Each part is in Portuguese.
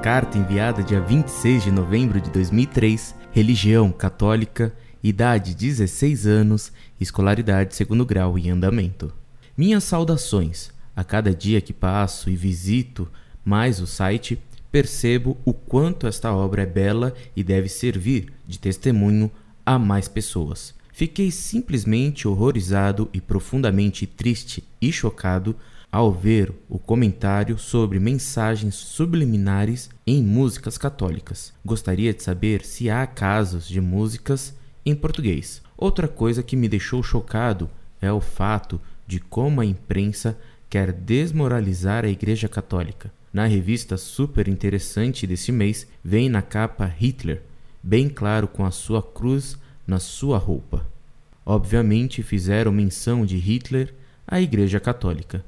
Carta enviada dia 26 de novembro de 2003, religião católica, idade 16 anos, escolaridade segundo grau em andamento. Minhas saudações. A cada dia que passo e visito mais o site, percebo o quanto esta obra é bela e deve servir de testemunho a mais pessoas. Fiquei simplesmente horrorizado e profundamente triste e chocado ao ver o comentário sobre mensagens subliminares em músicas católicas. Gostaria de saber se há casos de músicas em português. Outra coisa que me deixou chocado é o fato de como a imprensa quer desmoralizar a Igreja Católica. Na revista super interessante desse mês, vem na capa Hitler, bem claro com a sua cruz na sua roupa. Obviamente fizeram menção de Hitler à Igreja Católica.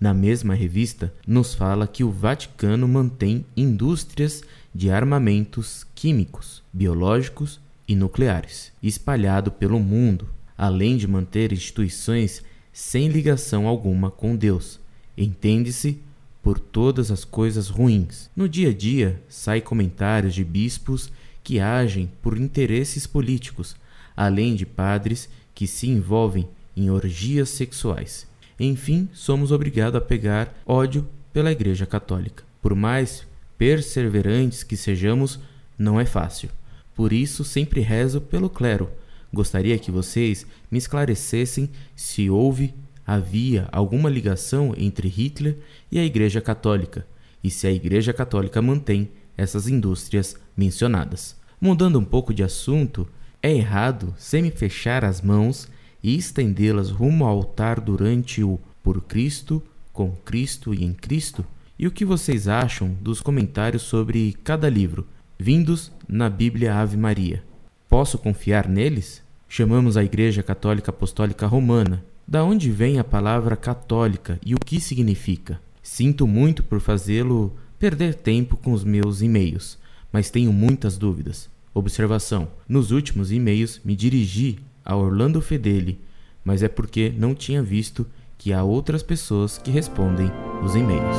Na mesma revista, nos fala que o Vaticano mantém indústrias de armamentos químicos, biológicos e nucleares, espalhado pelo mundo, além de manter instituições sem ligação alguma com Deus. Entende-se por todas as coisas ruins. No dia a dia, sai comentários de bispos que agem por interesses políticos, além de padres que se envolvem em orgias sexuais. Enfim, somos obrigados a pegar ódio pela Igreja Católica. Por mais perseverantes que sejamos, não é fácil. Por isso, sempre rezo pelo clero. Gostaria que vocês me esclarecessem se houve, havia alguma ligação entre Hitler e a Igreja Católica e se a Igreja Católica mantém essas indústrias mencionadas. Mudando um pouco de assunto, é errado semi-fechar as mãos e estendê-las rumo ao altar durante o por Cristo, com Cristo e em Cristo? E o que vocês acham dos comentários sobre cada livro, vindos na Bíblia Ave Maria? Posso confiar neles? Chamamos a Igreja Católica Apostólica Romana. Da onde vem a palavra católica e o que significa? Sinto muito por fazê-lo perder tempo com os meus e-mails, mas tenho muitas dúvidas. Observação: nos últimos e-mails me dirigi a Orlando Fedeli, mas é porque não tinha visto que há outras pessoas que respondem os e-mails.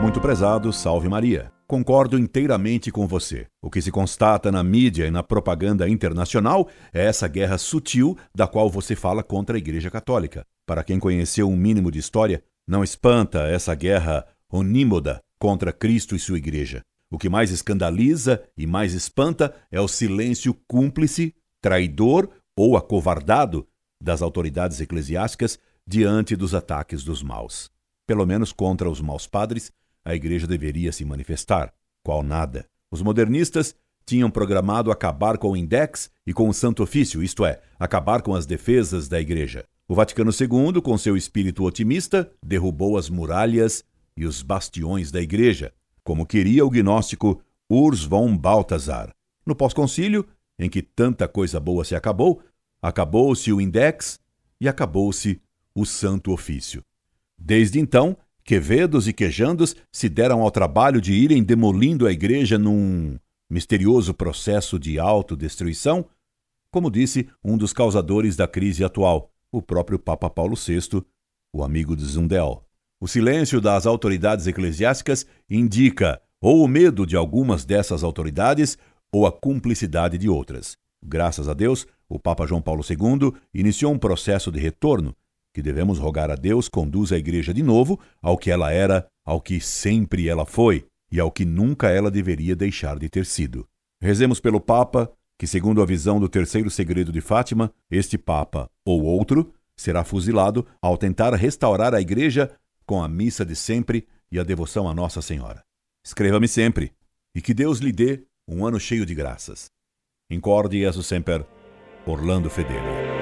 Muito prezado, salve Maria. Concordo inteiramente com você. O que se constata na mídia e na propaganda internacional é essa guerra sutil da qual você fala contra a Igreja Católica. Para quem conheceu um mínimo de história, não espanta essa guerra onímoda contra Cristo e sua Igreja. O que mais escandaliza e mais espanta é o silêncio cúmplice, traidor ou acovardado das autoridades eclesiásticas diante dos ataques dos maus. Pelo menos contra os maus padres, a igreja deveria se manifestar. Qual nada. Os modernistas tinham programado acabar com o Index e com o Santo Ofício, isto é, acabar com as defesas da igreja. O Vaticano II, com seu espírito otimista, derrubou as muralhas e os bastiões da igreja, como queria o gnóstico Urs von Balthasar. No pós-concílio, em que tanta coisa boa se acabou, acabou-se o index e acabou-se o santo ofício. Desde então, Quevedos e quejandos se deram ao trabalho de irem demolindo a igreja num misterioso processo de autodestruição, como disse um dos causadores da crise atual, o próprio Papa Paulo VI, o amigo de Zundel. O silêncio das autoridades eclesiásticas indica ou o medo de algumas dessas autoridades ou a cumplicidade de outras. Graças a Deus, o Papa João Paulo II iniciou um processo de retorno que devemos rogar a Deus conduza a igreja de novo ao que ela era, ao que sempre ela foi e ao que nunca ela deveria deixar de ter sido. Rezemos pelo Papa, que, segundo a visão do terceiro segredo de Fátima, este Papa ou outro será fuzilado ao tentar restaurar a igreja com a missa de sempre e a devoção a Nossa Senhora. Escreva-me sempre e que Deus lhe dê um ano cheio de graças. Incorde Jesus Semper, Orlando Fedeli.